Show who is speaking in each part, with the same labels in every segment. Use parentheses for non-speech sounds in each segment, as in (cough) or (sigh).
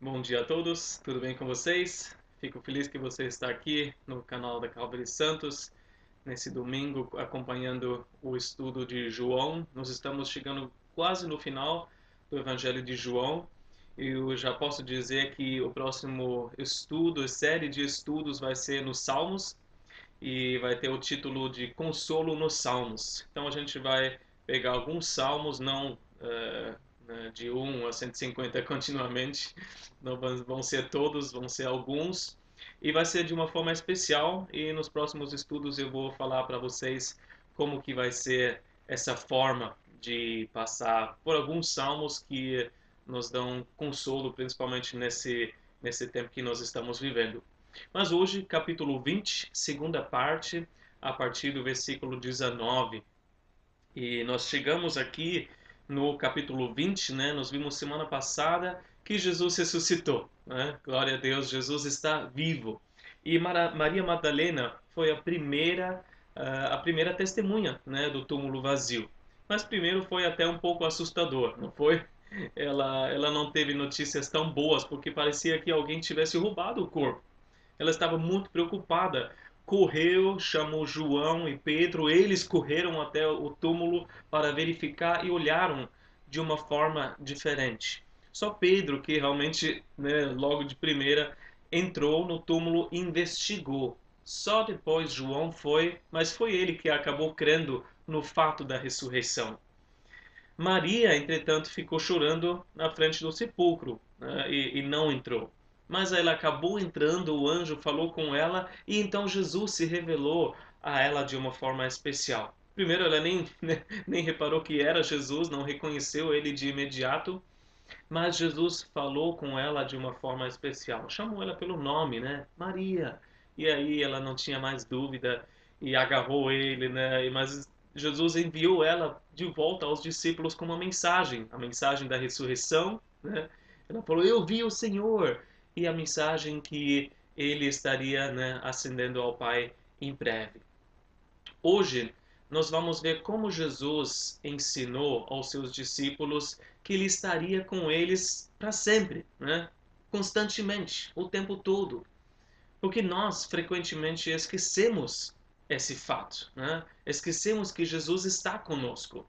Speaker 1: Bom dia a todos, tudo bem com vocês? Fico feliz que você está aqui no canal da Calvary Santos, nesse domingo, acompanhando o estudo de João. Nós estamos chegando quase no final do Evangelho de João eu já posso dizer que o próximo estudo, série de estudos, vai ser nos Salmos e vai ter o título de Consolo nos Salmos. Então a gente vai pegar alguns salmos, não. Uh, né, de 1 a 150 continuamente. Não vão ser todos, vão ser alguns. E vai ser de uma forma especial e nos próximos estudos eu vou falar para vocês como que vai ser essa forma de passar por alguns salmos que nos dão consolo, principalmente nesse, nesse tempo que nós estamos vivendo. Mas hoje, capítulo 20, segunda parte, a partir do versículo 19. E nós chegamos aqui no capítulo 20, né, nós vimos semana passada que Jesus ressuscitou. Né? Glória a Deus, Jesus está vivo. E Maria Madalena foi a primeira, a primeira testemunha né, do túmulo vazio. Mas primeiro foi até um pouco assustador, não foi? Ela, ela não teve notícias tão boas porque parecia que alguém tivesse roubado o corpo. Ela estava muito preocupada correu, chamou João e Pedro, eles correram até o túmulo para verificar e olharam de uma forma diferente. Só Pedro, que realmente, né, logo de primeira, entrou no túmulo e investigou. Só depois João foi, mas foi ele que acabou crendo no fato da ressurreição. Maria, entretanto, ficou chorando na frente do sepulcro né, e, e não entrou mas ela acabou entrando, o anjo falou com ela e então Jesus se revelou a ela de uma forma especial. Primeiro, ela nem, (laughs) nem reparou que era Jesus, não reconheceu ele de imediato, mas Jesus falou com ela de uma forma especial. Chamou ela pelo nome, né? Maria. E aí ela não tinha mais dúvida e agarrou ele, né? Mas Jesus enviou ela de volta aos discípulos com uma mensagem, a mensagem da ressurreição, né? Ela falou: Eu vi o Senhor e a mensagem que ele estaria né, ascendendo ao Pai em breve. Hoje, nós vamos ver como Jesus ensinou aos seus discípulos que ele estaria com eles para sempre, né? constantemente, o tempo todo. Porque nós frequentemente esquecemos esse fato, né? esquecemos que Jesus está conosco.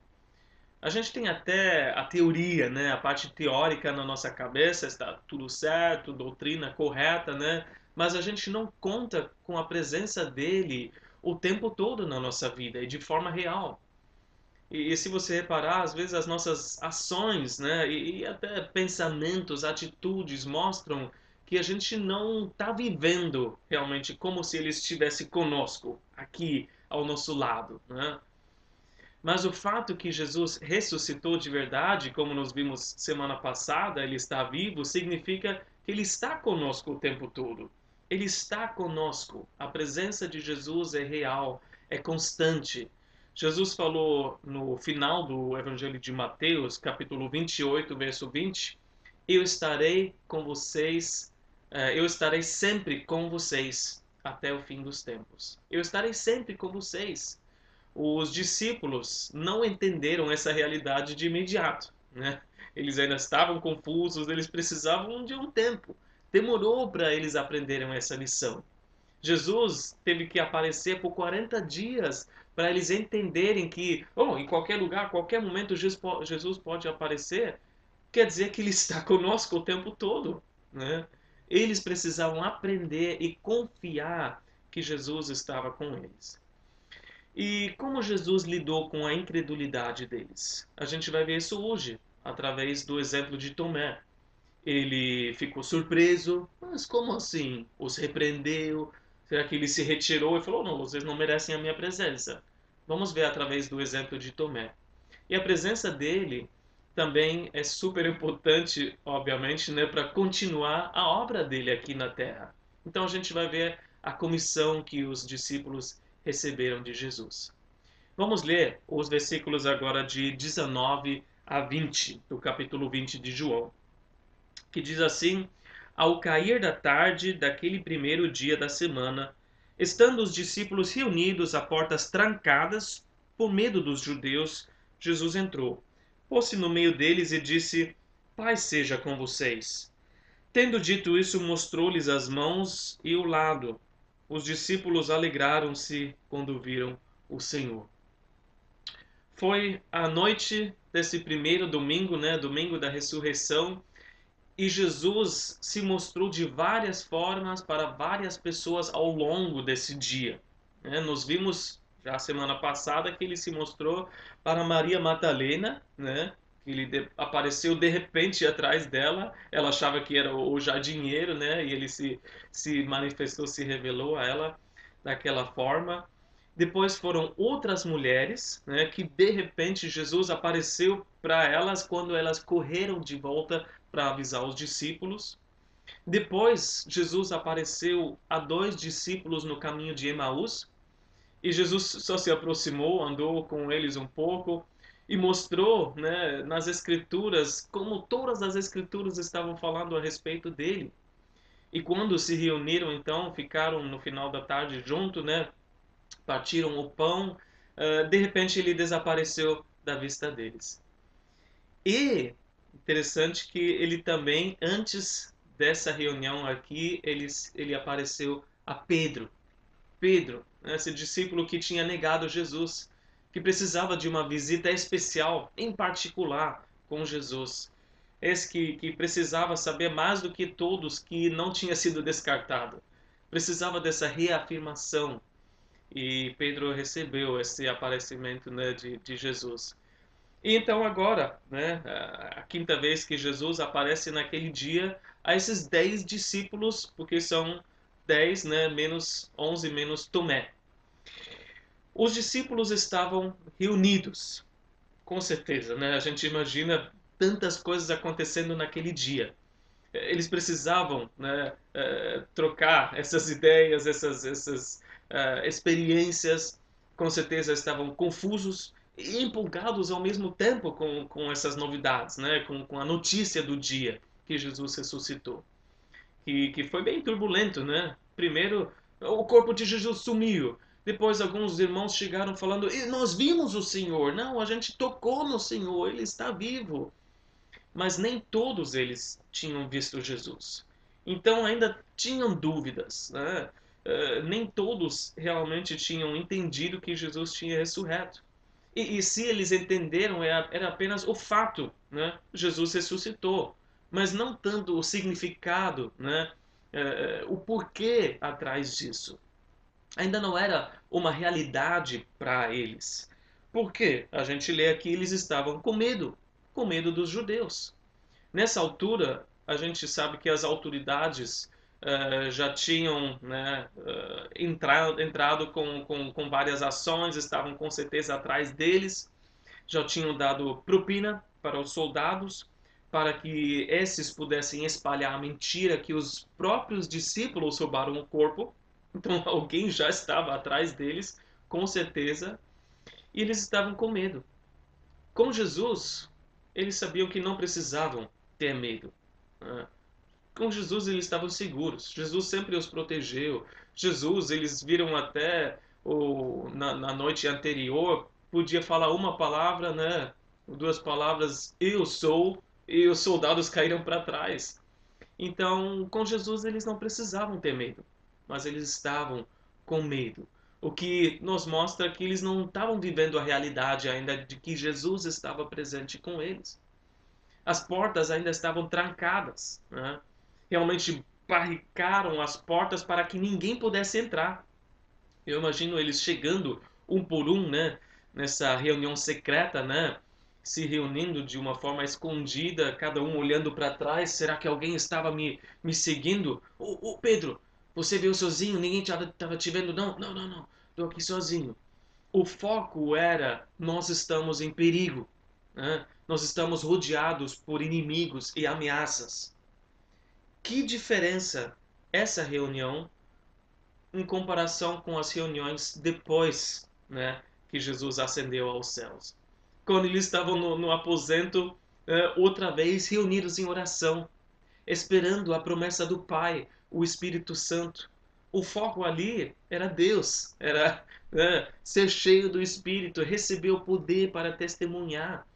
Speaker 1: A gente tem até a teoria, né? A parte teórica na nossa cabeça, está tudo certo, doutrina correta, né? Mas a gente não conta com a presença dele o tempo todo na nossa vida e de forma real. E, e se você reparar, às vezes as nossas ações, né? E, e até pensamentos, atitudes mostram que a gente não está vivendo realmente como se ele estivesse conosco, aqui ao nosso lado, né? Mas o fato que Jesus ressuscitou de verdade, como nós vimos semana passada, ele está vivo, significa que ele está conosco o tempo todo. Ele está conosco. A presença de Jesus é real, é constante. Jesus falou no final do Evangelho de Mateus, capítulo 28, verso 20: Eu estarei com vocês, eh, eu estarei sempre com vocês até o fim dos tempos. Eu estarei sempre com vocês os discípulos não entenderam essa realidade de imediato. Né? Eles ainda estavam confusos, eles precisavam de um tempo. Demorou para eles aprenderem essa lição. Jesus teve que aparecer por 40 dias para eles entenderem que, oh, em qualquer lugar, qualquer momento Jesus pode aparecer. Quer dizer que Ele está conosco o tempo todo. Né? Eles precisavam aprender e confiar que Jesus estava com eles. E como Jesus lidou com a incredulidade deles? A gente vai ver isso hoje, através do exemplo de Tomé. Ele ficou surpreso, mas como assim? Os repreendeu? Será que ele se retirou e falou: não, vocês não merecem a minha presença? Vamos ver através do exemplo de Tomé. E a presença dele também é super importante, obviamente, né, para continuar a obra dele aqui na terra. Então a gente vai ver a comissão que os discípulos receberam de Jesus. Vamos ler os versículos agora de 19 a 20 do capítulo 20 de João, que diz assim: Ao cair da tarde daquele primeiro dia da semana, estando os discípulos reunidos a portas trancadas, por medo dos judeus, Jesus entrou, pôs-se no meio deles e disse: Paz seja com vocês. Tendo dito isso, mostrou-lhes as mãos e o lado. Os discípulos alegraram-se quando viram o Senhor. Foi a noite desse primeiro domingo, né, domingo da ressurreição, e Jesus se mostrou de várias formas para várias pessoas ao longo desse dia. Né? Nós vimos já semana passada que ele se mostrou para Maria Madalena, né? Ele de, apareceu de repente atrás dela. Ela achava que era o jardinheiro, né? E ele se, se manifestou, se revelou a ela daquela forma. Depois foram outras mulheres, né? Que de repente Jesus apareceu para elas quando elas correram de volta para avisar os discípulos. Depois, Jesus apareceu a dois discípulos no caminho de Emaús. E Jesus só se aproximou, andou com eles um pouco, e mostrou né, nas escrituras como todas as escrituras estavam falando a respeito dele. E quando se reuniram, então, ficaram no final da tarde junto, né, partiram o pão, uh, de repente ele desapareceu da vista deles. E interessante que ele também, antes dessa reunião aqui, ele, ele apareceu a Pedro. Pedro, né, esse discípulo que tinha negado Jesus que precisava de uma visita especial, em particular, com Jesus. Esse que, que precisava saber mais do que todos que não tinha sido descartado. Precisava dessa reafirmação. E Pedro recebeu esse aparecimento né, de, de Jesus. E então agora, né, a quinta vez que Jesus aparece naquele dia a esses dez discípulos, porque são dez, né, menos onze menos Tomé. Os discípulos estavam reunidos, com certeza, né? A gente imagina tantas coisas acontecendo naquele dia. Eles precisavam né, uh, trocar essas ideias, essas, essas uh, experiências. Com certeza estavam confusos e empolgados ao mesmo tempo com, com essas novidades, né? com, com a notícia do dia que Jesus ressuscitou. Que, que foi bem turbulento, né? Primeiro, o corpo de Jesus sumiu. Depois alguns irmãos chegaram falando: Nós vimos o Senhor. Não, a gente tocou no Senhor, ele está vivo. Mas nem todos eles tinham visto Jesus. Então ainda tinham dúvidas. Né? Uh, nem todos realmente tinham entendido que Jesus tinha ressurreto. E, e se eles entenderam, era, era apenas o fato: né? Jesus ressuscitou. Mas não tanto o significado, né? Uh, o porquê atrás disso ainda não era uma realidade para eles. Porque a gente lê aqui, eles estavam com medo, com medo dos judeus. Nessa altura, a gente sabe que as autoridades uh, já tinham né, uh, entrado, entrado com, com, com várias ações, estavam com certeza atrás deles, já tinham dado propina para os soldados, para que esses pudessem espalhar a mentira que os próprios discípulos roubaram o corpo então (laughs) alguém já estava atrás deles, com certeza, e eles estavam com medo. Com Jesus, eles sabiam que não precisavam ter medo. Né? Com Jesus eles estavam seguros. Jesus sempre os protegeu. Jesus, eles viram até o, na, na noite anterior, podia falar uma palavra, né? Duas palavras, eu sou, e os soldados caíram para trás. Então, com Jesus eles não precisavam ter medo mas eles estavam com medo. O que nos mostra que eles não estavam vivendo a realidade ainda de que Jesus estava presente com eles. As portas ainda estavam trancadas. Né? Realmente barricaram as portas para que ninguém pudesse entrar. Eu imagino eles chegando um por um, né? Nessa reunião secreta, né? Se reunindo de uma forma escondida, cada um olhando para trás. Será que alguém estava me, me seguindo? Ô, Pedro, você veio sozinho, ninguém estava te vendo, não? Não, não, não. Estou aqui sozinho. O foco era: nós estamos em perigo. Né? Nós estamos rodeados por inimigos e ameaças. Que diferença essa reunião em comparação com as reuniões depois né, que Jesus ascendeu aos céus? Quando eles estavam no, no aposento, uh, outra vez reunidos em oração, esperando a promessa do Pai o Espírito Santo. O foco ali era Deus, era né, ser cheio do Espírito, receber o poder para testemunhar.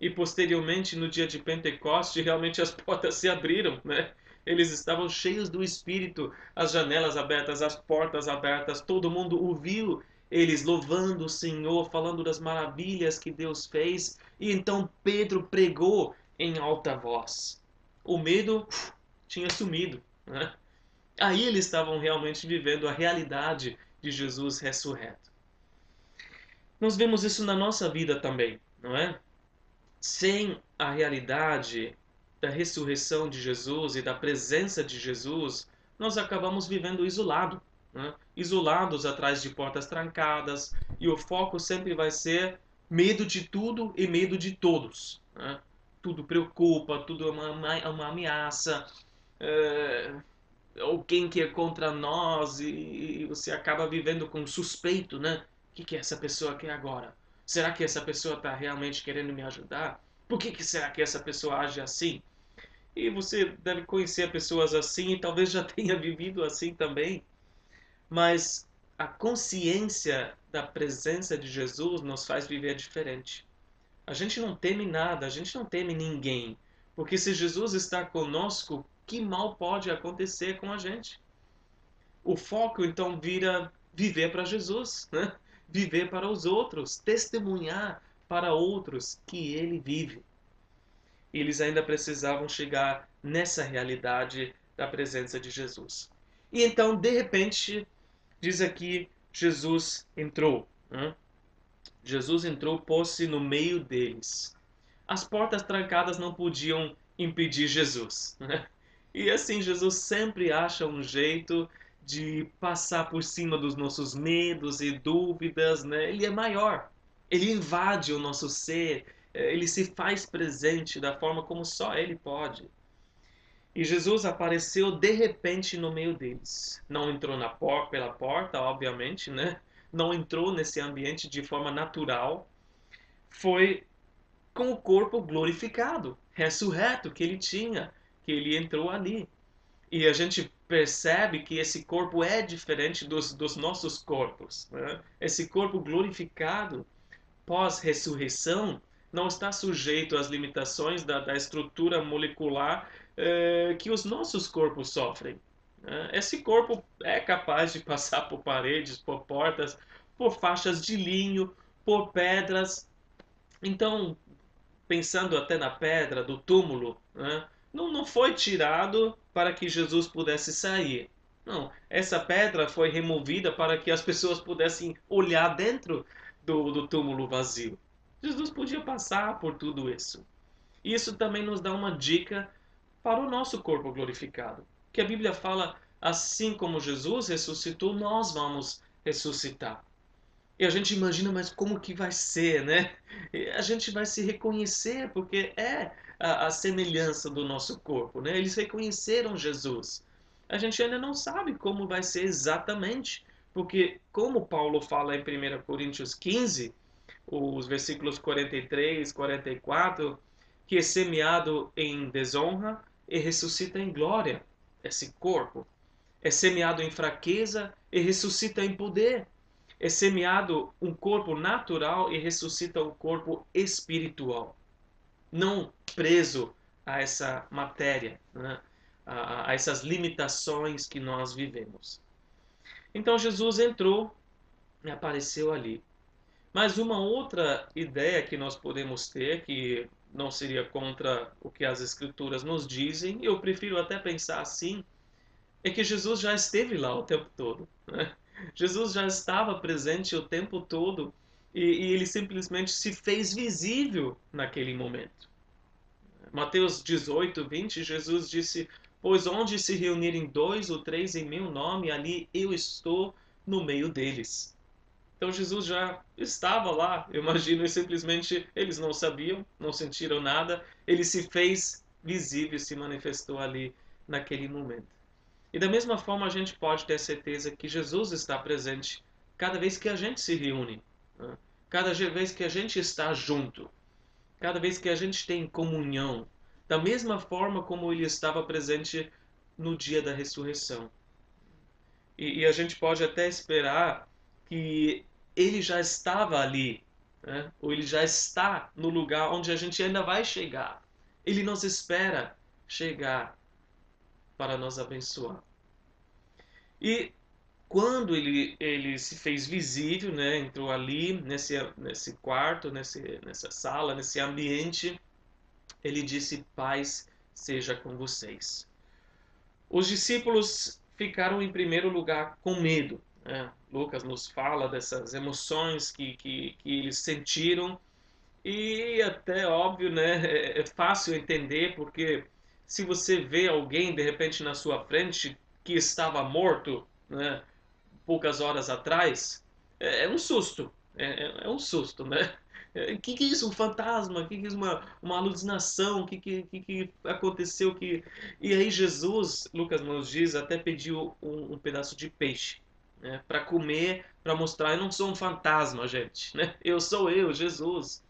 Speaker 1: E posteriormente, no dia de Pentecoste, realmente as (laughs) portas se abriram, né? Eles estavam cheios do Espírito, as janelas abertas, as portas abertas, todo mundo ouviu eles louvando o Senhor, falando das maravilhas que Deus fez. E então Pedro pregou em alta voz. O medo tinha sumido. Né? Aí eles estavam realmente vivendo a realidade de Jesus ressurreto. Nós vemos isso na nossa vida também, não é? Sem a realidade da ressurreição de Jesus e da presença de Jesus, nós acabamos vivendo isolado né? isolados atrás de portas trancadas, e o foco sempre vai ser medo de tudo e medo de todos. Né? Tudo preocupa, tudo é uma, uma ameaça, é, alguém que é contra nós, e, e, você acaba vivendo com suspeito, né? O que, que essa pessoa quer agora? Será que essa pessoa está realmente querendo me ajudar? Por que, que será que essa pessoa age assim? E você deve conhecer pessoas assim e talvez já (laughs) tenha vivido assim também mas a consciência da presença de Jesus nos faz viver diferente. A gente não teme nada, a gente não teme ninguém, porque se Jesus está conosco, que mal pode acontecer com a gente? O foco então vira viver para Jesus, né? viver para os outros, testemunhar para outros que ele vive. Eles ainda precisavam chegar nessa realidade da presença de Jesus. E então, de repente, diz aqui Jesus entrou. Né? Jesus entrou, pôs-se no meio deles. As portas trancadas não podiam impedir Jesus. Né? E assim, Jesus sempre acha um jeito de passar por cima dos nossos medos e dúvidas. Né? Ele é maior. Ele invade o nosso ser. Ele se faz presente da forma como só ele pode. E Jesus apareceu de repente no meio deles. Não entrou na por pela porta, obviamente, né? Não entrou nesse ambiente de forma natural. Foi com o corpo glorificado, ressurreto que ele tinha, que ele entrou ali. E a gente percebe que esse corpo é diferente dos, dos nossos corpos. Né? Esse corpo glorificado, pós-ressurreição, não está sujeito às limitações da, da estrutura molecular é, que os nossos corpos sofrem. Né? Esse corpo é capaz de (laughs) passar por paredes, por portas, por faixas de linho, por pedras. Então, pensando até na pedra do túmulo, né? Não, não foi tirado para que Jesus pudesse sair. Não, essa pedra foi removida para que as pessoas pudessem olhar dentro do, do túmulo vazio. Jesus podia passar por tudo isso. Isso também nos dá uma dica para o nosso corpo glorificado. Que a Bíblia fala, assim como Jesus ressuscitou, nós vamos ressuscitar. E a gente imagina, mas como que vai ser, né? E a gente vai se reconhecer, porque é a, a, semelhança do nosso corpo, né? Eles reconheceram Jesus. A gente ainda não sabe como vai ser exatamente, porque como Paulo fala em 1 Coríntios 15, os versículos 43, 44, que é semeado em desonra, e ressuscita em glória esse corpo. É semeado em fraqueza e ressuscita em poder. É semeado um corpo natural e ressuscita um corpo espiritual. Não preso a essa matéria, né? a, a essas limitações que nós vivemos. Então Jesus entrou e apareceu ali. Mas uma outra ideia que nós podemos ter, que não seria contra o que as escrituras nos dizem, eu prefiro até pensar assim, é que Jesus já esteve lá o tempo todo. Né? Jesus já estava presente o tempo todo e, e ele simplesmente se fez visível naquele momento. Mateus 18, 20, Jesus disse: Pois onde se reunirem dois ou três em meu nome, ali eu estou no meio deles. Então Jesus já estava lá, eu imagino, e simplesmente eles não sabiam, não sentiram nada, ele se fez visível, se manifestou ali naquele momento. E da mesma forma a gente pode ter certeza que Jesus está presente cada vez que a gente se reúne, né? cada vez que a gente está junto, cada vez que a gente tem comunhão, da mesma forma como ele estava presente no dia da ressurreição. E, e a gente pode até esperar que ele já estava ali, né? ou ele já está no lugar onde a gente ainda vai chegar. Ele nos espera chegar. para nos abençoar. E quando ele, ele se fez visível, né, entrou ali nesse, nesse quarto, nesse, nessa sala, nesse ambiente, ele disse: Paz seja com vocês. Os discípulos ficaram em primeiro lugar com medo. Né? Lucas nos fala dessas emoções que, que, que eles sentiram e até óbvio, né, é, é fácil entender porque se você vê alguém de repente na sua frente que estava morto, né, poucas horas atrás, é, é um susto, é, é, é um susto, né? O é, que, que é isso? Um fantasma? O que, que é isso? Uma, uma alucinação? O que, que, que, que aconteceu? Que... E aí Jesus, Lucas nos diz, até pediu um, um pedaço de peixe né, para comer, para mostrar, eu não sou um fantasma, gente, né? Eu sou eu, Jesus.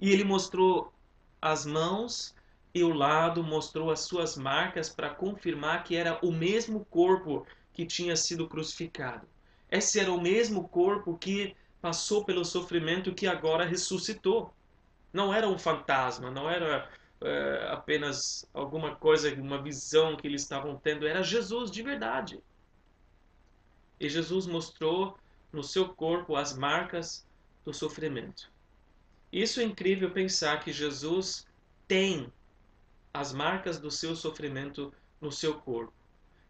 Speaker 1: E ele mostrou as mãos e o lado, mostrou as suas marcas para confirmar que era o mesmo corpo que tinha sido crucificado. Esse era o mesmo corpo que passou pelo sofrimento que agora ressuscitou. Não era um fantasma, não era é, apenas alguma coisa, uma visão que eles estavam tendo, era Jesus de verdade. E Jesus mostrou no seu corpo as marcas do sofrimento. Isso é incrível pensar que Jesus tem as marcas do seu sofrimento no seu corpo.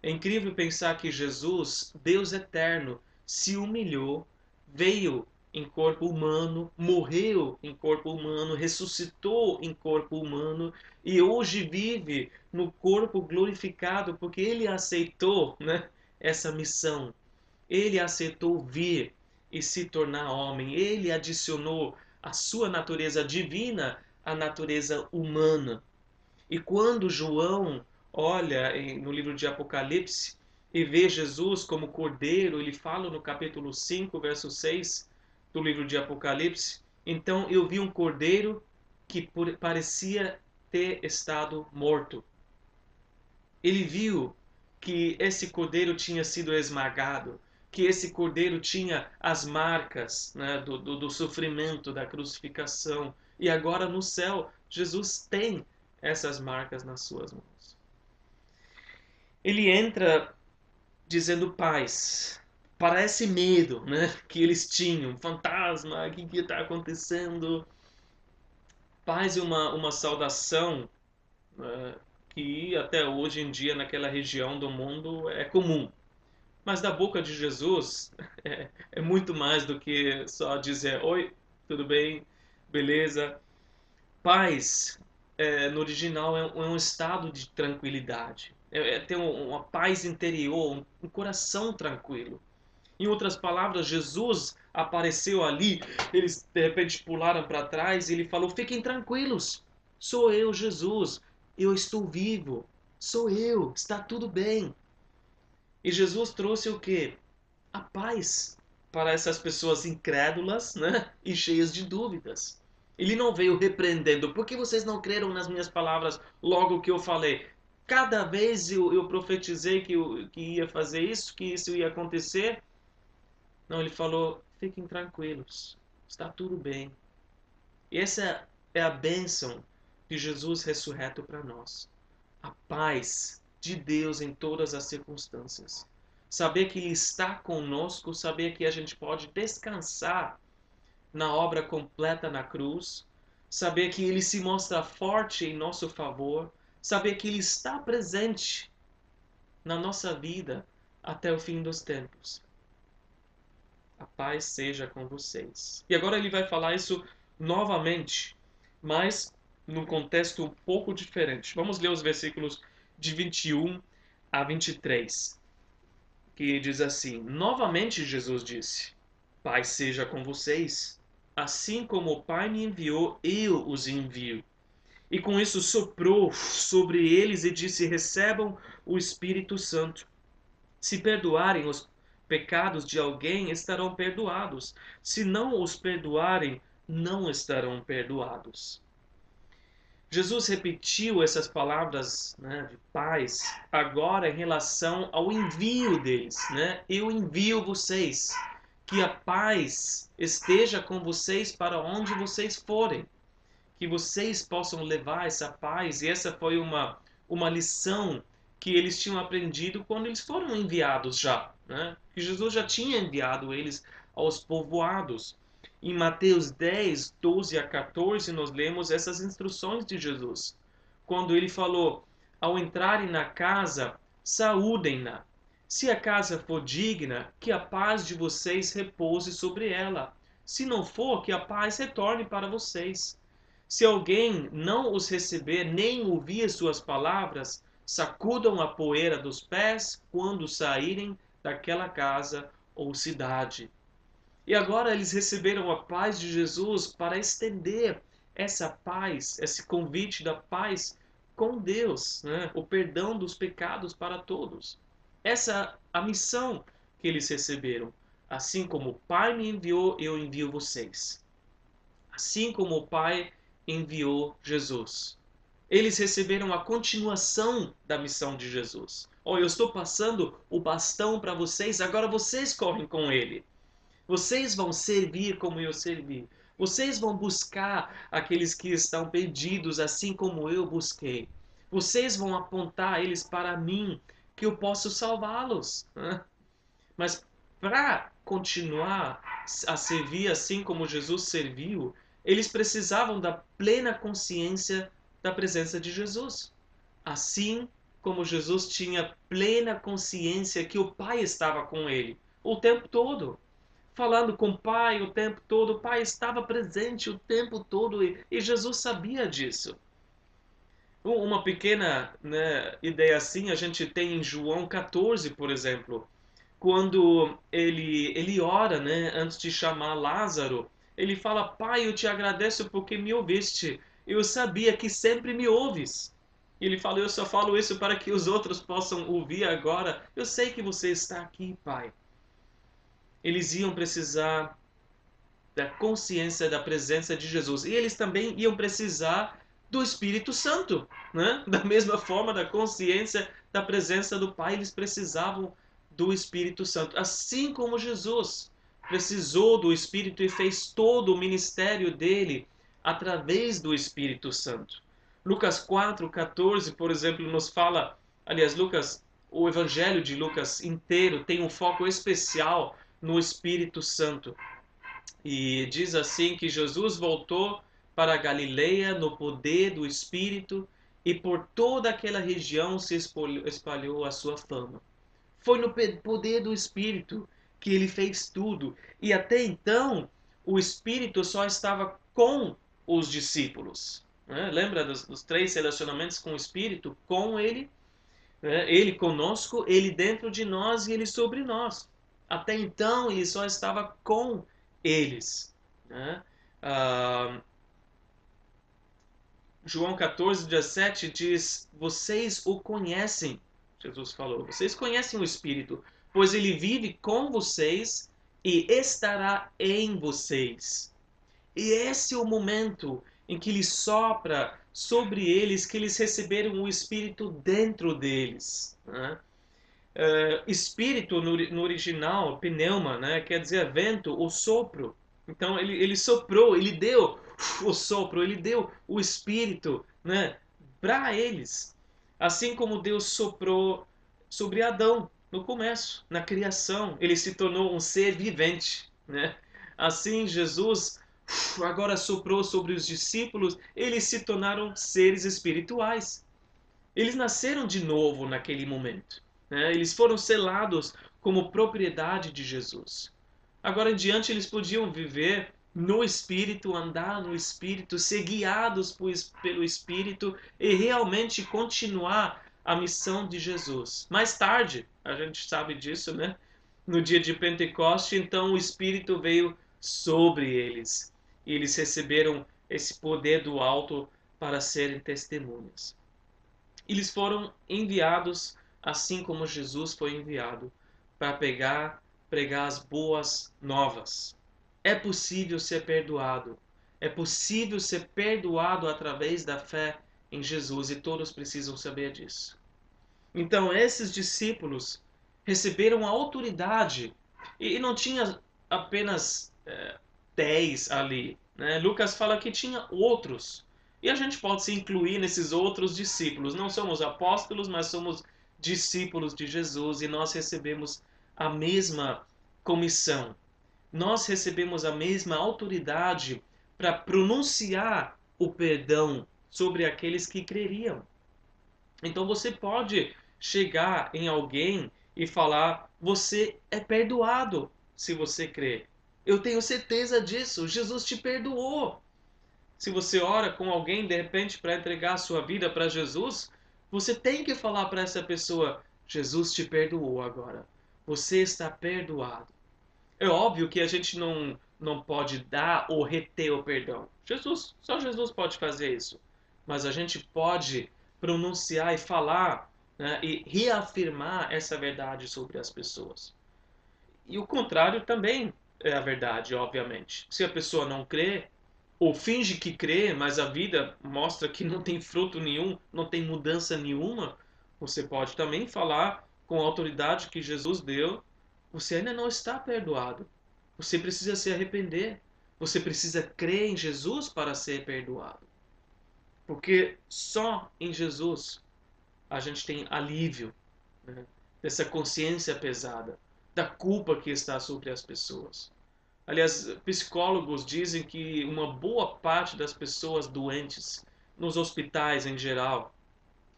Speaker 1: É incrível pensar que Jesus, Deus eterno, se humilhou, veio em corpo humano, morreu em corpo humano, ressuscitou em corpo humano e hoje vive no corpo glorificado porque ele aceitou né, essa missão. Ele aceitou vir e se tornar homem. Ele adicionou a sua natureza divina à natureza humana. E quando João olha no livro de Apocalipse e vê Jesus como cordeiro, ele fala no capítulo 5, verso 6 do livro de Apocalipse: Então eu vi um cordeiro que parecia ter estado morto. Ele viu que esse cordeiro tinha sido esmagado, que esse cordeiro tinha as marcas né, do, do, do sofrimento, da crucificação. E agora no céu, Jesus tem essas marcas nas suas mãos. Ele entra dizendo paz. Parece medo né, que eles tinham. Fantasma, o que está acontecendo? Paz é uma, uma saudação né, que até hoje em dia naquela região do mundo é comum. Mas da boca de Jesus (laughs) é, é muito mais do que só dizer oi, tudo bem, beleza. Paz é, no original é um, é um, estado de tranquilidade, é, é ter um, uma paz interior, um, um coração tranquilo. Em outras palavras, Jesus apareceu ali, eles de repente pularam para trás e ele falou: Fiquem tranquilos, sou eu, Jesus, eu estou vivo, sou eu, está tudo bem. E Jesus trouxe o que? A paz para essas pessoas incrédulas né? e cheias de dúvidas. Ele não veio repreendendo. Por que vocês não creram nas minhas palavras logo que eu falei? Cada vez eu, eu profetizei que, eu, que ia fazer isso, que isso ia acontecer. Não, ele falou: fiquem tranquilos, está tudo bem. E essa é a bênção de Jesus ressurreto para nós. A paz de Deus em todas as circunstâncias. Saber que Ele está conosco, saber que a gente pode descansar na obra completa na cruz, saber que Ele se mostra forte em nosso favor, saber que Ele está presente na nossa vida até o fim dos tempos. A paz seja com vocês. E agora ele vai falar isso novamente, mas num contexto um pouco diferente. Vamos ler os versículos de 21 a 23, que diz assim: Novamente Jesus disse: Pai seja com vocês, assim como o Pai me enviou, eu os envio. E com isso soprou sobre eles e disse: Recebam o Espírito Santo. Se perdoarem os pecados de alguém, estarão perdoados. Se não os perdoarem, não estarão perdoados. Jesus repetiu essas palavras né, de paz agora em relação ao envio deles. Né? Eu envio vocês, que a paz esteja com vocês para onde vocês forem, que vocês possam levar essa paz. E essa foi uma, uma lição que eles tinham aprendido quando eles foram enviados já. Né? Que Jesus já tinha enviado eles aos povoados. Em Mateus 10, 12 a 14, nós lemos essas instruções de Jesus. Quando ele falou: Ao entrarem na casa, saúdem-na. Se a casa for digna, que a paz de vocês repouse sobre ela. Se não for, que a paz retorne para vocês. Se alguém não os receber nem ouvir suas palavras, sacudam a poeira dos pés quando saírem daquela casa ou cidade. E agora eles receberam a paz de Jesus para estender essa paz, esse convite da paz com Deus, né? o perdão dos pecados para todos. Essa é a missão que eles receberam. Assim como o Pai me enviou, eu envio vocês. Assim como o Pai enviou Jesus. Eles receberam a continuação da missão de Jesus. Oh, eu estou passando o bastão para vocês, agora vocês correm com ele. Vocês vão servir como eu servi. Vocês vão buscar aqueles que estão perdidos, assim como eu busquei. Vocês vão apontar eles para mim, que eu posso salvá-los. (laughs) Mas para continuar a servir assim como Jesus serviu, eles precisavam da plena consciência da presença de Jesus. Assim como Jesus tinha plena consciência que o Pai estava com ele o tempo todo falando com o Pai o tempo todo, o Pai estava presente o tempo todo e, Jesus sabia disso. Uma pequena né, ideia assim a gente tem em João 14, por exemplo, quando ele, ele ora né, antes de chamar Lázaro, ele fala: Pai, eu te agradeço porque me ouviste. Eu sabia que sempre me ouves. Ele fala: Eu só falo isso para que os outros possam ouvir agora. Eu sei que você está aqui, Pai eles iam precisar da consciência da presença de Jesus. E eles também iam precisar do Espírito Santo, né? Da mesma forma da consciência da presença do Pai, eles precisavam do Espírito Santo, assim como Jesus precisou do Espírito e fez todo o ministério dele através do Espírito Santo. Lucas 4:14, por exemplo, nos fala, aliás, Lucas, o evangelho de Lucas inteiro tem um foco especial no Espírito Santo. E diz assim que Jesus voltou para a Galileia no poder do Espírito e por toda aquela região se espalhou a sua fama. Foi no poder do Espírito que ele fez tudo. E até então, o Espírito só estava com os discípulos. Né? Lembra dos, dos, três relacionamentos com o Espírito? Com ele, né? ele conosco, ele dentro de nós e ele sobre nós. Até então ele só estava com eles. Né? Ah, João 14, 17 diz: Vocês o conhecem, Jesus falou, vocês conhecem o Espírito, pois ele vive com vocês e estará em vocês. E esse é o momento em que ele sopra sobre eles, que eles receberam o Espírito dentro deles. Né? uh, espírito no, no, original, pneuma, né? quer dizer vento ou sopro. Então ele, ele soprou, ele deu o sopro, ele deu o espírito né? para eles. Assim como Deus soprou sobre Adão no começo, na criação, ele se tornou um ser vivente. Né? Assim Jesus agora soprou sobre os discípulos, eles se tornaram seres espirituais. Eles nasceram de novo naquele momento. Né? Eles foram selados como propriedade de Jesus. Agora em diante eles podiam viver no Espírito, andar no Espírito, ser guiados pelo Espírito e realmente continuar a missão de Jesus. Mais tarde, a gente sabe disso, né? No dia de Pentecoste, então o Espírito veio sobre eles e eles receberam esse poder do alto para serem testemunhas. Eles foram enviados assim como Jesus foi enviado para pegar, pregar as boas novas. É possível ser perdoado. É possível ser perdoado através da fé em Jesus e todos precisam saber disso. Então, esses discípulos receberam a autoridade e não tinha apenas é, dez ali. Né? Lucas fala que tinha outros. E a gente pode se incluir nesses outros discípulos. Não somos apóstolos, mas somos discípulos de Jesus e nós recebemos a mesma comissão. Nós recebemos a mesma autoridade para pronunciar o perdão sobre aqueles que creriam. Então você pode chegar em alguém e falar: Você é perdoado se você crê. Eu tenho certeza disso. Jesus te perdoou. Se você ora com alguém de repente para entregar a sua vida para Jesus, você tem que falar para essa pessoa: Jesus te perdoou agora. Você está perdoado. É óbvio que a gente não, não pode dar ou reter o perdão. Jesus, só Jesus pode fazer isso. Mas a gente pode pronunciar e falar né, e reafirmar essa verdade sobre as pessoas. E o contrário também é a verdade, obviamente. Se a pessoa não crê, ou finge que crê, mas a vida mostra que não tem fruto nenhum, não tem mudança nenhuma, você pode também falar com a autoridade que Jesus deu: você ainda não está perdoado. Você precisa se arrepender. Você precisa crer em Jesus para ser perdoado. Porque só em Jesus a gente tem alívio né, dessa consciência pesada, da culpa que está sobre as pessoas. Aliás, psicólogos dizem que uma boa parte das pessoas doentes nos hospitais em geral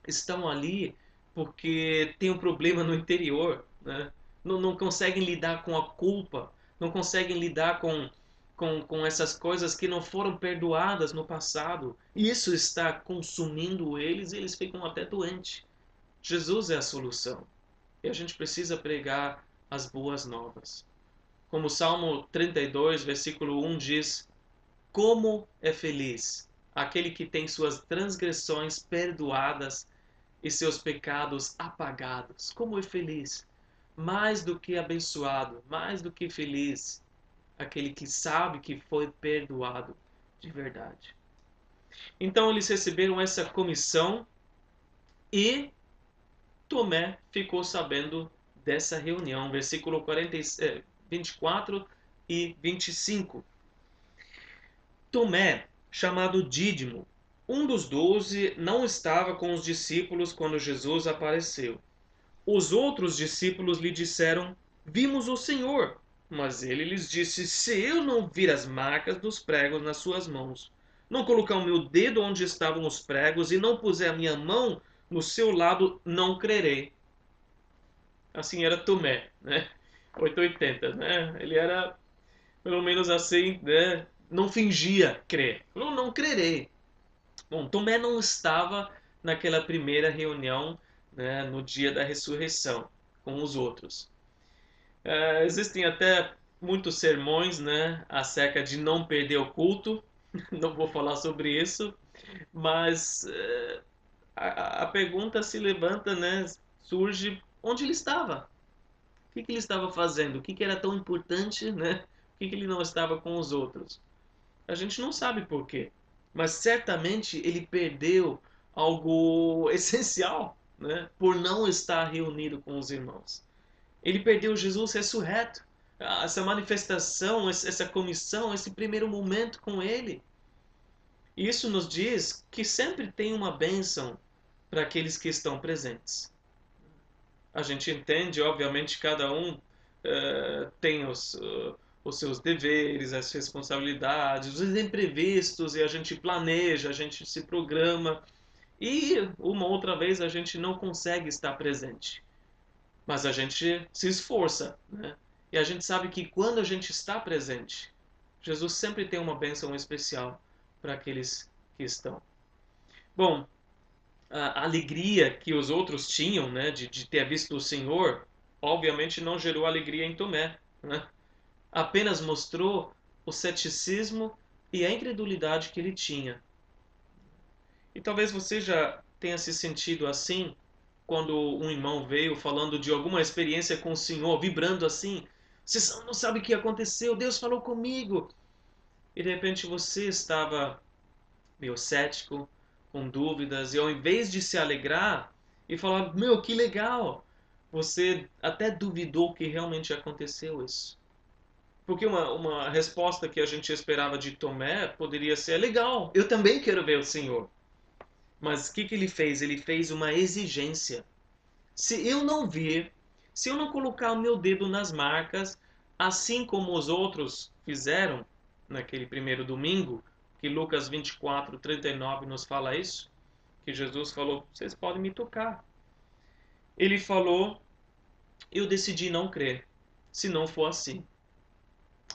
Speaker 1: estão ali porque tem um problema no interior, né? não, não conseguem lidar com a culpa, não conseguem lidar com, com, com essas coisas que não foram perdoadas no passado. Isso está consumindo eles e eles ficam até doentes. Jesus é a solução. E a gente precisa pregar as boas novas. Como o Salmo 32, versículo 1 diz: Como é feliz aquele que tem suas transgressões perdoadas e seus pecados apagados. Como é feliz! Mais do que abençoado, mais do que feliz, aquele que sabe que foi perdoado de verdade. Então eles receberam essa comissão e Tomé ficou sabendo dessa reunião. Versículo 40, 24 e 25. Tomé, chamado Dídimo, um dos doze, não estava com os discípulos quando Jesus apareceu. Os outros discípulos lhe disseram: Vimos o Senhor. Mas ele lhes disse: Se eu não vir as marcas dos pregos nas suas mãos, não colocar o meu dedo onde estavam os pregos e não puser a minha mão no seu lado, não crerei. Assim era Tomé, né? 880, né? Ele era, pelo menos assim, né? Não fingia crer. Não, não crerei. Bom, Tomé não estava naquela primeira reunião né, no dia da ressurreição com os outros. É, existem até muitos sermões né, acerca de não perder o culto. (laughs) Não vou falar sobre isso, mas é, a, a pergunta se levanta, né, surge onde ele estava o que, que ele estava fazendo? O que, que era tão importante, né? O que, que ele não estava com os outros? A gente não sabe por quê. Mas certamente ele perdeu algo (laughs) essencial, né? Por não estar reunido com os irmãos. Ele perdeu Jesus ressurreto. Essa manifestação, essa comissão, esse primeiro momento com ele. Isso nos diz que sempre tem uma bênção para aqueles que estão presentes a gente entende, obviamente, cada um uh, tem os, uh, os seus deveres, as responsabilidades, os imprevistos, e a gente planeja, a gente se programa, e uma outra vez a gente não consegue estar presente. Mas a gente se esforça, né? E a gente sabe que quando a gente está presente, Jesus sempre tem uma bênção especial para aqueles que estão. Bom, a alegria que os outros tinham, né, de, de ter visto o Senhor, obviamente não gerou alegria em Tomé, né? Apenas mostrou o ceticismo e a incredulidade que ele tinha. E talvez você já tenha se sentido assim quando um irmão veio falando de alguma experiência com o Senhor, vibrando assim. Você não sabe o que aconteceu, Deus falou comigo. E de repente você estava meio cético, com dúvidas, e ao invés de se alegrar e falar, meu, que legal, você até duvidou que realmente aconteceu isso. Porque uma, uma resposta que a gente esperava de Tomé poderia ser: legal, eu também quero ver o Senhor. Mas o que, que ele fez? Ele fez uma exigência. se eu não vir, se eu não colocar o meu dedo nas marcas, assim como os outros fizeram naquele primeiro domingo, que Lucas 24, 39 nos fala isso, que Jesus falou: vocês podem me tocar. Ele falou: eu decidi não crer, se não for assim.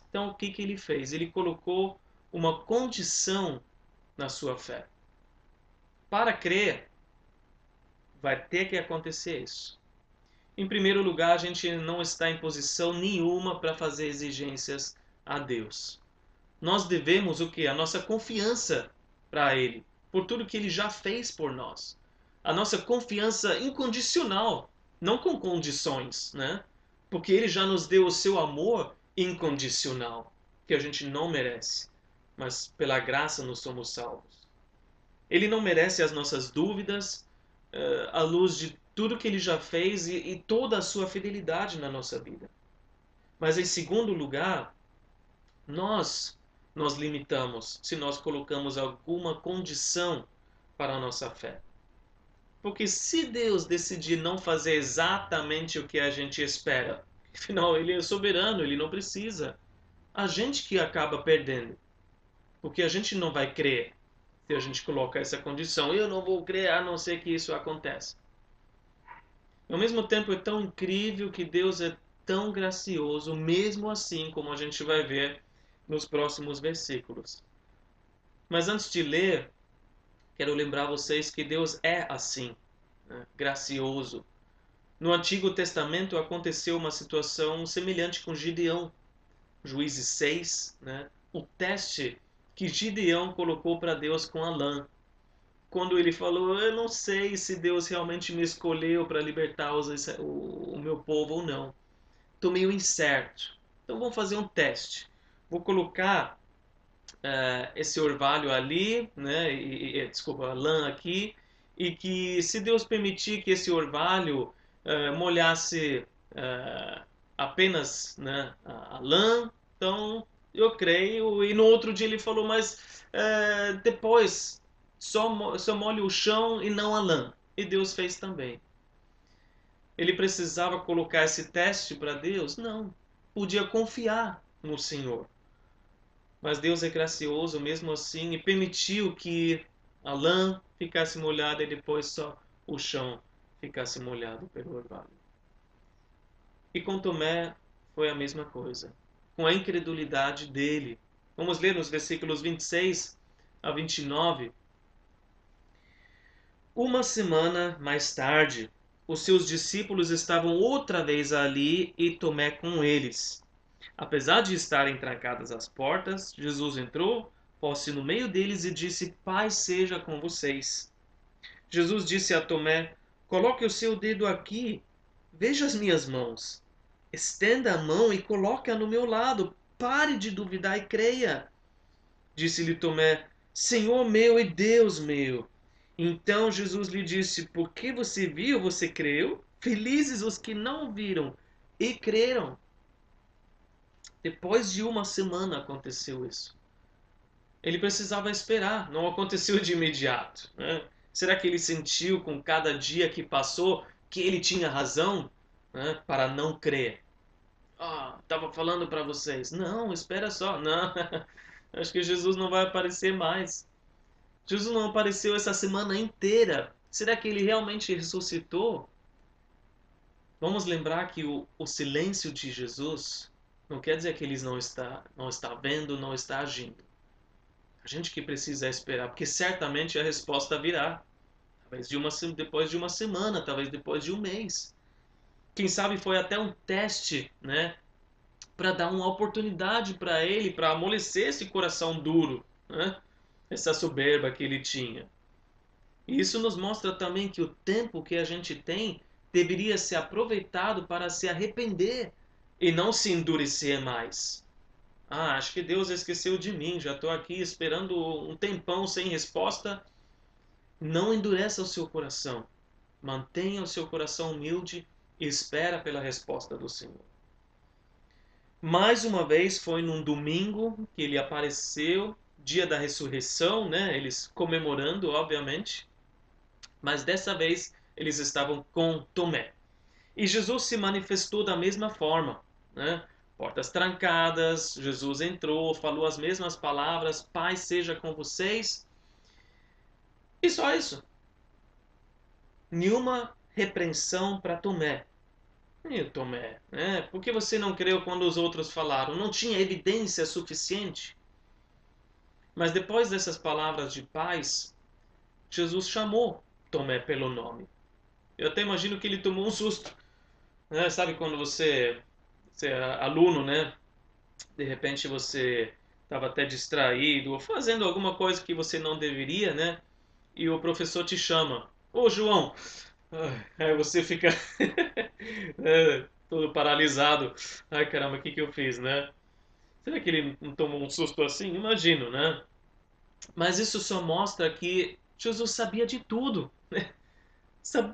Speaker 1: Então o que, que ele fez? Ele colocou uma condição na sua fé. Para crer, vai ter que acontecer isso. Em primeiro lugar, a gente não está em posição nenhuma para fazer exigências a Deus. Nós devemos o que? A nossa confiança para Ele, por tudo que Ele já fez por nós. A nossa confiança incondicional, não com condições, né? Porque Ele já nos deu o seu amor incondicional, que a gente não merece, mas pela graça nos somos salvos. Ele não merece as nossas dúvidas, uh, à luz de tudo que ele já fez e, e toda a sua fidelidade na nossa vida. Mas em segundo lugar, nós nós limitamos se nós colocamos alguma condição para a nossa fé. Porque se Deus decidir não fazer exatamente o que a gente espera, afinal ele é soberano, ele não precisa. A gente que acaba perdendo. Porque a gente não vai crer se a gente coloca essa condição. Eu não vou crer a não ser que isso aconteça. Ao mesmo tempo é tão incrível que Deus é tão gracioso, mesmo assim, como a gente vai ver nos próximos versículos. Mas antes de ler, quero lembrar vocês que Deus é assim, né? gracioso. No Antigo Testamento aconteceu uma situação semelhante com Gideão, Juízes 6, né? o teste que Gideão colocou para Deus com a lã. Quando ele falou, eu não sei se Deus realmente me escolheu para libertar os, o, o, meu povo ou não. Estou meio incerto. Então vamos fazer um teste. Vou colocar uh, esse orvalho ali, né? E, e, desculpa, a lã aqui, e que se Deus permitir que esse orvalho uh, molhasse uh, apenas né, a, a lã, então eu creio. E no outro dia ele falou, mas é, depois só, só molhe o chão e não a lã. E Deus fez também. Ele precisava colocar esse teste para Deus? Não. Podia confiar no Senhor. Mas Deus é gracioso mesmo assim e permitiu que a lã ficasse molhada e depois só o chão ficasse molhado pelo orvalho. E com Tomé foi a mesma coisa com a incredulidade dele. Vamos ler nos versículos 26 a 29. Uma semana mais tarde, os seus discípulos estavam outra vez ali e Tomé com eles. Apesar de estarem trancadas as portas, Jesus entrou, pôs-se no meio deles e disse: Paz seja com vocês. Jesus disse a Tomé: Coloque o seu dedo aqui, veja as minhas mãos Estenda a mão e coloque-a no meu lado. Pare de duvidar e creia. Disse-lhe Tomé: Senhor meu e Deus meu. Então Jesus lhe disse: Porque você viu, você creu? Felizes os que não viram e creram. Depois de uma semana aconteceu isso. Ele precisava esperar, não aconteceu de imediato. Né? Será que ele sentiu com cada dia que passou que ele tinha razão? Né, para não crer. Ah, estava falando para vocês. Não, espera só. Não, (laughs) acho que Jesus não vai aparecer mais. Jesus não apareceu essa semana inteira. Será que ele realmente ressuscitou? Vamos lembrar que o, o silêncio de Jesus não quer dizer que ele não está, não está vendo, não está agindo. A gente que precisa esperar, porque certamente a resposta virá. Talvez de uma, depois de uma semana, talvez depois de um mês quem sabe foi até um teste, né? Para dar uma oportunidade para ele, para amolecer esse coração duro, né? Essa soberba que ele tinha. E isso nos mostra também que o tempo que a gente tem deveria ser aproveitado para se arrepender e não se endurecer mais. Ah, acho que Deus esqueceu de mim, já estou aqui esperando um tempão sem resposta. Não endureça o seu coração. Mantenha o seu coração humilde espera pela resposta do Senhor. Mais uma vez foi num domingo que ele apareceu, dia da ressurreição, né? Eles comemorando, obviamente. Mas dessa vez eles estavam com Tomé. E Jesus se manifestou da mesma forma, né? Portas trancadas, Jesus entrou, falou as mesmas palavras: Pai seja com vocês. E só isso. Nenhuma repreensão para Tomé. E Tomé, né? Por que você não creu quando os outros falaram? Não tinha evidência suficiente? Mas depois dessas palavras de paz, Jesus chamou Tomé pelo nome. Eu até imagino que ele tomou um susto. Né? Sabe quando você, você é aluno, né? De repente você estava até distraído ou fazendo alguma coisa que você não deveria, né? E o professor te chama. Ô João, (laughs) aí você fica (laughs) é, todo paralisado. Ai caramba, o que, que eu fiz, né? Será que ele não tomou um susto assim? Imagino, né? Mas isso só mostra que Jesus sabia de tudo. (laughs) Né?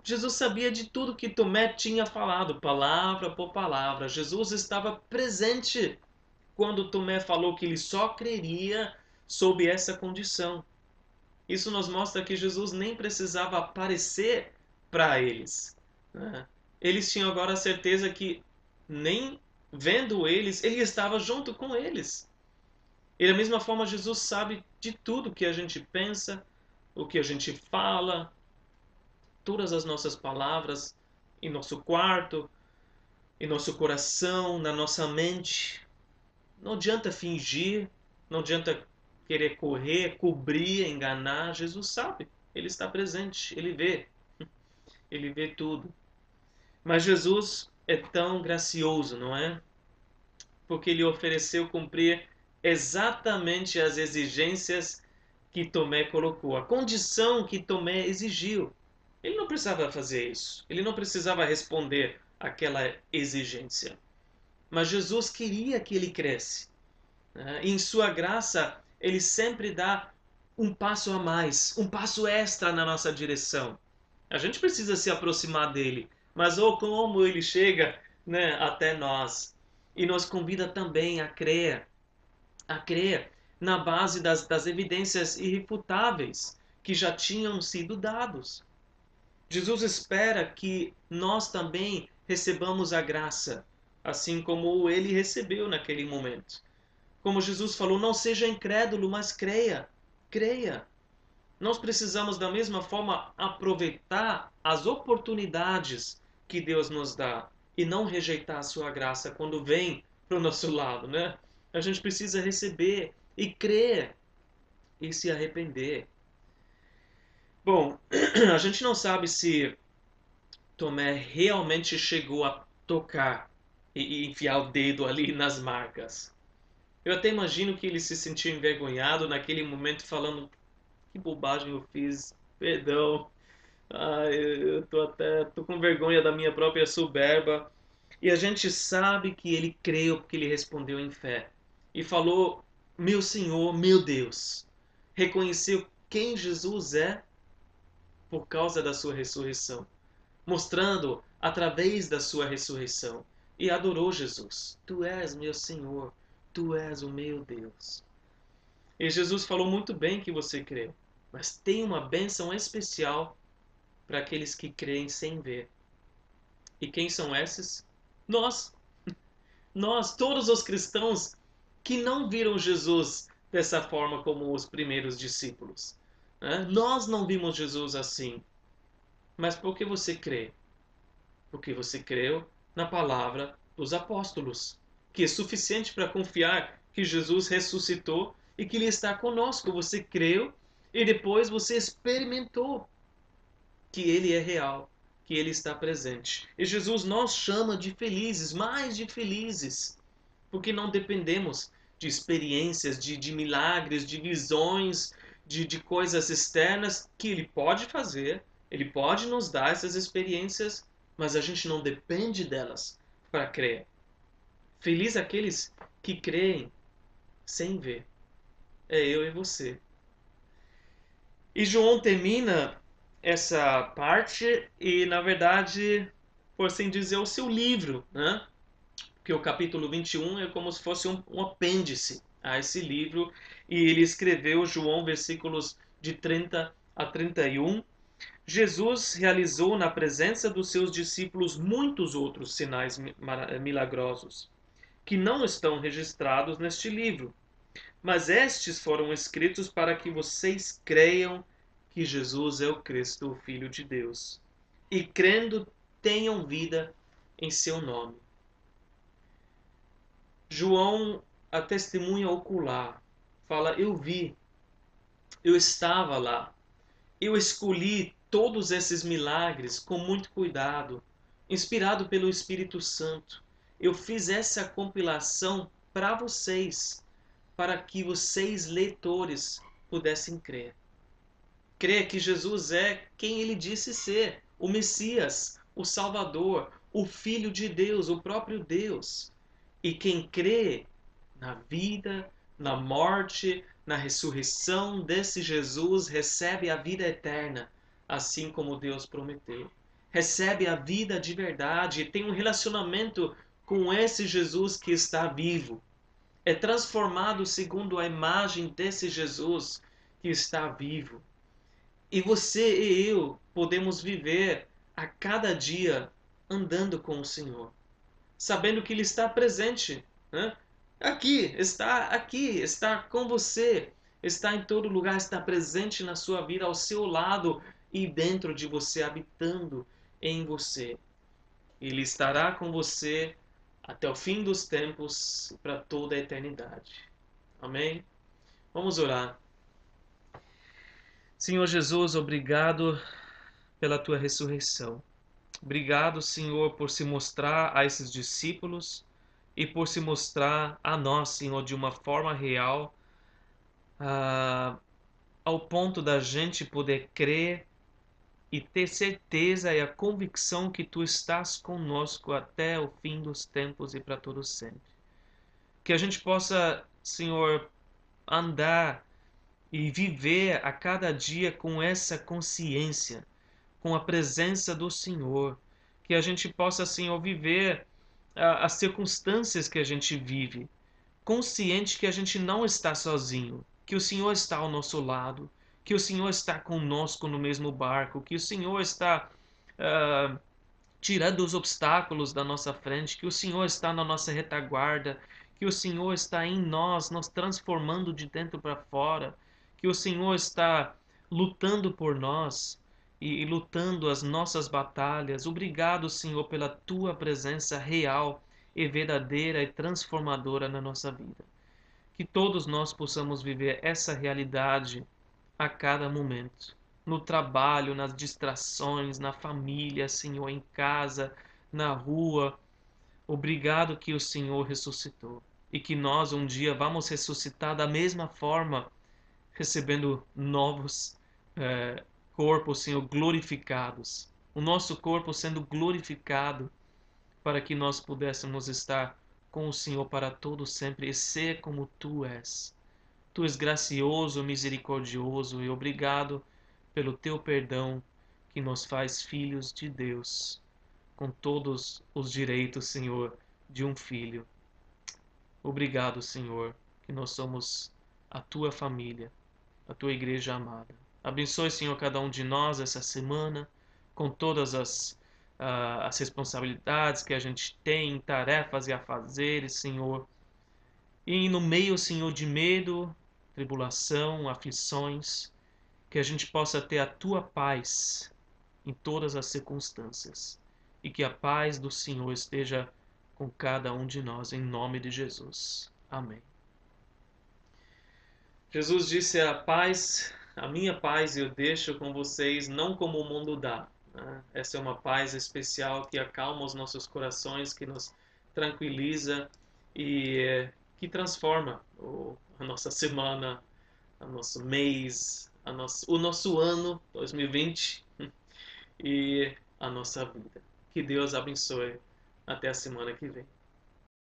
Speaker 1: Jesus sabia de tudo que Tomé tinha falado, palavra por palavra. Jesus estava presente quando Tomé falou que ele só creria sob essa condição. Isso nos mostra que Jesus nem precisava aparecer para eles. Né? Eles tinham agora a certeza que, nem vendo eles, ele estava junto com eles. E da mesma forma, Jesus sabe de tudo que a gente pensa, o que a gente fala, todas as nossas palavras em nosso quarto, em nosso coração, na nossa mente. Não adianta fingir, não adianta querer correr, cobrir, enganar. Jesus sabe, ele está presente, ele vê. Ele vê tudo. Mas Jesus é tão gracioso, não é? Porque ele ofereceu cumprir exatamente as exigências que Tomé colocou, a condição que Tomé exigiu. Ele não precisava fazer isso, ele não precisava responder aquela exigência. Mas Jesus queria que ele cresce. Né? E em sua graça, ele sempre dá um passo a mais, um passo extra na nossa direção. A gente precisa se aproximar dele, mas ou oh, como ele chega né, até nós e nos convida também a crer a crer na base das, das evidências irrefutáveis que já tinham sido dados. Jesus espera que nós também recebamos a graça, assim como ele recebeu naquele momento. Como Jesus falou, não seja incrédulo, mas creia. Creia. Nós precisamos, da mesma forma, aproveitar as oportunidades que Deus nos dá e não rejeitar a sua graça quando vem para o nosso lado, né? A gente precisa receber e crer e se arrepender. Bom, (clears throat) a gente não sabe se Tomé realmente chegou a tocar e, enfiar o dedo ali nas marcas. Eu até imagino que ele se sentiu envergonhado naquele momento, falando: que bobagem eu fiz, perdão. Ah, eu tô até tô com vergonha da minha própria soberba. E a gente sabe que ele creu porque ele respondeu em fé e falou: Meu Senhor, meu Deus. Reconheceu quem Jesus é por causa da sua ressurreição, mostrando através da sua ressurreição e adorou Jesus. Tu és meu Senhor, tu és o meu Deus. E Jesus falou muito bem que você crê, mas tem uma bênção especial para aqueles que creem sem ver. E quem são esses? Nós. Nós, todos os cristãos que não viram Jesus dessa forma como os primeiros discípulos. Né? Nós não vimos Jesus assim. Mas por que você crê? Porque você creu na palavra dos apóstolos, que é suficiente para confiar que Jesus ressuscitou e que Ele está conosco. Você creu e depois você experimentou que Ele é real, que Ele está presente. E Jesus nos chama de felizes, mais de felizes porque não dependemos de experiências, de, de milagres, de visões, de, de coisas externas que Ele pode fazer, Ele pode nos dar essas experiências, mas a gente não depende delas para crer. Feliz aqueles que creem sem ver. É eu e você. E João termina essa parte e, na verdade, por assim dizer, o seu livro, né? que o capítulo 21 é como se fosse um, um apêndice a esse livro, e ele escreveu João, versículos de 30 a 31, Jesus realizou na presença dos seus discípulos muitos outros sinais milagrosos, que não estão registrados neste livro. Mas estes foram escritos para que vocês creiam que Jesus é o Cristo, o Filho de Deus, e crendo tenham vida em seu nome. João, a testemunha ocular, fala: Eu vi, eu estava lá, eu escolhi todos esses milagres com muito cuidado, inspirado pelo Espírito Santo. Eu fiz essa compilação para vocês, para que vocês, leitores, pudessem crer. Crer que Jesus é quem ele disse ser, o Messias, o Salvador, o Filho de Deus, o próprio Deus. E quem crê na vida, na morte, na ressurreição desse Jesus recebe a vida eterna assim como Deus prometeu. Recebe a vida de verdade tem um relacionamento com esse Jesus que está vivo. É transformado segundo a imagem desse Jesus que está vivo. E você e eu podemos viver a cada dia andando com o Senhor, sabendo que Ele está presente. Né? Aqui, está aqui, está com você, está em todo lugar, está presente na sua vida, ao seu lado, e dentro de você, habitando em você. Ele estará com você até o fim dos tempos, para toda a eternidade. Amém? Vamos orar. Senhor Jesus, obrigado pela tua ressurreição. Obrigado, Senhor, por se mostrar a esses discípulos e por se mostrar a nós, Senhor, de uma forma real, uh, ao ponto da gente poder crer e ter certeza e a convicção que tu estás conosco até o fim dos tempos e para todos sempre. Que a gente possa, Senhor, andar e viver a cada dia com essa consciência, com a presença do Senhor. Que a gente possa, Senhor, viver uh, as circunstâncias que a gente vive, consciente que a gente não está sozinho, que o Senhor está ao nosso lado que o Senhor está conosco no mesmo barco, que o Senhor está uh, tirando os obstáculos da nossa frente, que o Senhor está na nossa retaguarda, que o Senhor está em nós, nos transformando de dentro para fora, que o Senhor está lutando por nós e, e lutando as nossas batalhas. Obrigado, Senhor, pela tua presença real e verdadeira e transformadora na nossa vida. Que todos nós possamos viver essa realidade a cada momento. No trabalho, nas distrações, na família, Senhor, em casa, na rua. Obrigado que o Senhor ressuscitou e que nós um dia vamos ressuscitar da mesma forma, recebendo novos é, corpos, Senhor, glorificados. O nosso corpo sendo glorificado para que nós pudéssemos estar com o Senhor para todo sempre e ser como tu és. Tu és gracioso, misericordioso e obrigado pelo teu perdão que nos faz filhos de Deus, com todos os direitos, Senhor, de um filho. Obrigado, Senhor, que nós somos a tua família, a tua igreja amada. Abençoe, Senhor, cada um de nós essa semana, com todas as, uh, as responsabilidades que a gente tem, tarefas e afazeres, Senhor. E no meio, Senhor, de medo, tribulação, aflições, que a gente possa ter a tua paz em todas as circunstâncias e que a paz do Senhor esteja com cada um de nós, em nome de Jesus. Amém. Jesus disse: A paz, a minha paz eu deixo com vocês, não como o mundo dá. Né? Essa é uma paz especial que acalma os nossos corações, que nos tranquiliza e que transforma o, a nossa semana, o nosso mês, nosso, o nosso ano 2020 (laughs) e a nossa vida. Que Deus abençoe. Até a semana que vem.